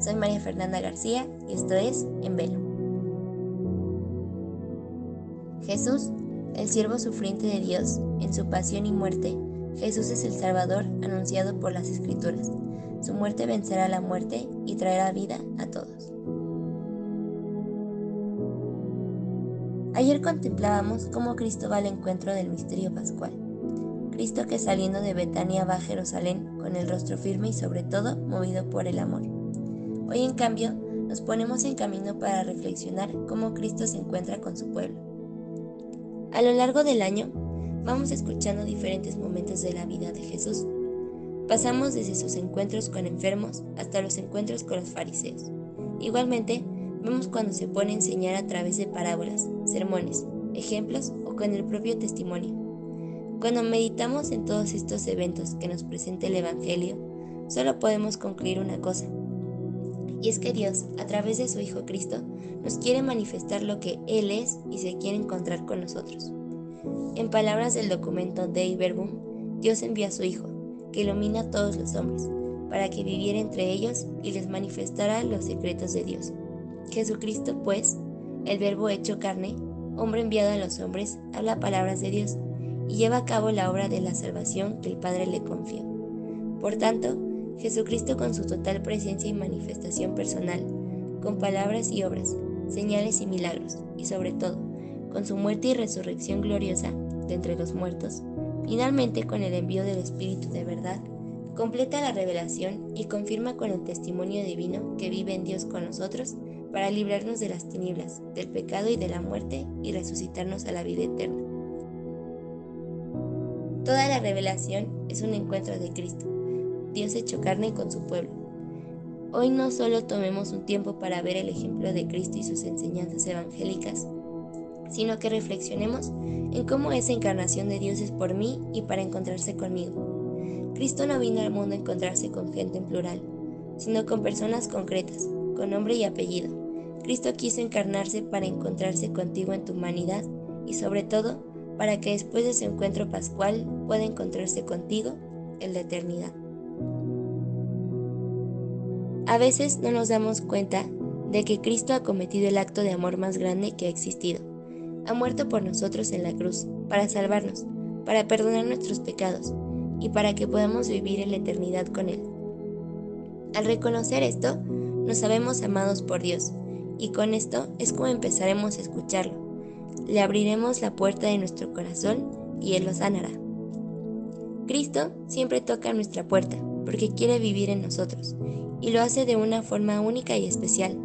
soy María Fernanda García y esto es En Velo. Jesús, el siervo sufriente de Dios, en su pasión y muerte, Jesús es el Salvador anunciado por las Escrituras. Su muerte vencerá la muerte y traerá vida a todos. Ayer contemplábamos cómo Cristo va al encuentro del misterio pascual. Cristo que saliendo de Betania va a Jerusalén con el rostro firme y sobre todo movido por el amor. Hoy en cambio nos ponemos en camino para reflexionar cómo Cristo se encuentra con su pueblo. A lo largo del año vamos escuchando diferentes momentos de la vida de Jesús. Pasamos desde sus encuentros con enfermos hasta los encuentros con los fariseos. Igualmente, vemos cuando se pone a enseñar a través de parábolas, sermones, ejemplos o con el propio testimonio. Cuando meditamos en todos estos eventos que nos presenta el Evangelio, solo podemos concluir una cosa. Y es que Dios, a través de su Hijo Cristo, nos quiere manifestar lo que Él es y se quiere encontrar con nosotros. En palabras del documento Dei Verbum, Dios envía a su Hijo, que ilumina a todos los hombres, para que viviera entre ellos y les manifestara los secretos de Dios. Jesucristo, pues, el Verbo hecho carne, hombre enviado a los hombres, habla palabras de Dios y lleva a cabo la obra de la salvación que el Padre le confió. Por tanto, Jesucristo con su total presencia y manifestación personal, con palabras y obras, señales y milagros, y sobre todo, con su muerte y resurrección gloriosa de entre los muertos, finalmente con el envío del Espíritu de verdad, completa la revelación y confirma con el testimonio divino que vive en Dios con nosotros para librarnos de las tinieblas, del pecado y de la muerte y resucitarnos a la vida eterna. Toda la revelación es un encuentro de Cristo, Dios hecho carne con su pueblo. Hoy no solo tomemos un tiempo para ver el ejemplo de Cristo y sus enseñanzas evangélicas, sino que reflexionemos en cómo esa encarnación de Dios es por mí y para encontrarse conmigo. Cristo no vino al mundo a encontrarse con gente en plural, sino con personas concretas, con nombre y apellido. Cristo quiso encarnarse para encontrarse contigo en tu humanidad y sobre todo para que después de ese encuentro pascual pueda encontrarse contigo en la eternidad. A veces no nos damos cuenta de que Cristo ha cometido el acto de amor más grande que ha existido. Ha muerto por nosotros en la cruz, para salvarnos, para perdonar nuestros pecados y para que podamos vivir en la eternidad con Él. Al reconocer esto, nos sabemos amados por Dios y con esto es como empezaremos a escucharlo le abriremos la puerta de nuestro corazón y Él lo sanará. Cristo siempre toca nuestra puerta porque quiere vivir en nosotros y lo hace de una forma única y especial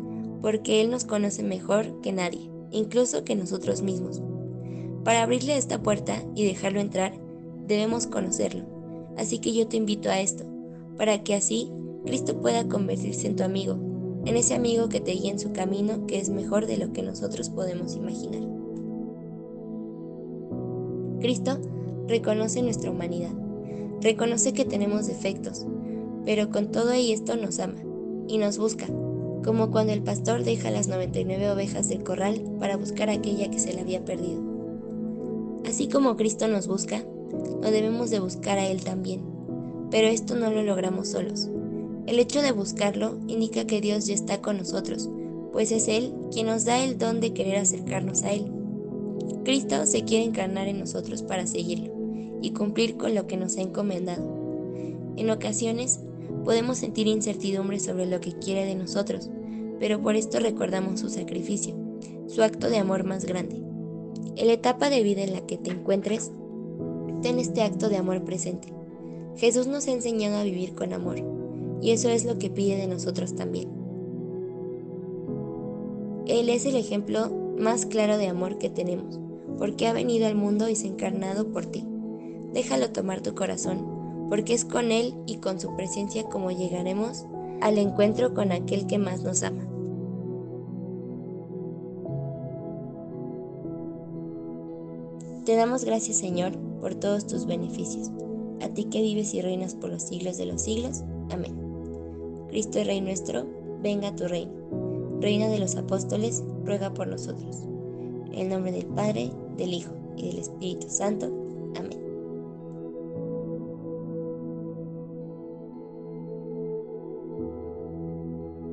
porque Él nos conoce mejor que nadie, incluso que nosotros mismos. Para abrirle esta puerta y dejarlo entrar, debemos conocerlo. Así que yo te invito a esto, para que así Cristo pueda convertirse en tu amigo, en ese amigo que te guía en su camino que es mejor de lo que nosotros podemos imaginar. Cristo reconoce nuestra humanidad, reconoce que tenemos defectos, pero con todo y esto nos ama y nos busca, como cuando el pastor deja las 99 ovejas del corral para buscar aquella que se le había perdido. Así como Cristo nos busca, lo debemos de buscar a Él también, pero esto no lo logramos solos. El hecho de buscarlo indica que Dios ya está con nosotros, pues es Él quien nos da el don de querer acercarnos a Él. Cristo se quiere encarnar en nosotros para seguirlo y cumplir con lo que nos ha encomendado. En ocasiones podemos sentir incertidumbre sobre lo que quiere de nosotros, pero por esto recordamos su sacrificio, su acto de amor más grande. En la etapa de vida en la que te encuentres, ten este acto de amor presente. Jesús nos ha enseñado a vivir con amor, y eso es lo que pide de nosotros también. Él es el ejemplo más claro de amor que tenemos, porque ha venido al mundo y se ha encarnado por ti. Déjalo tomar tu corazón, porque es con Él y con su presencia como llegaremos al encuentro con aquel que más nos ama. Te damos gracias, Señor, por todos tus beneficios. A ti que vives y reinas por los siglos de los siglos. Amén. Cristo Rey nuestro, venga a tu reino. Reina de los apóstoles, ruega por nosotros. En el nombre del Padre, del Hijo y del Espíritu Santo.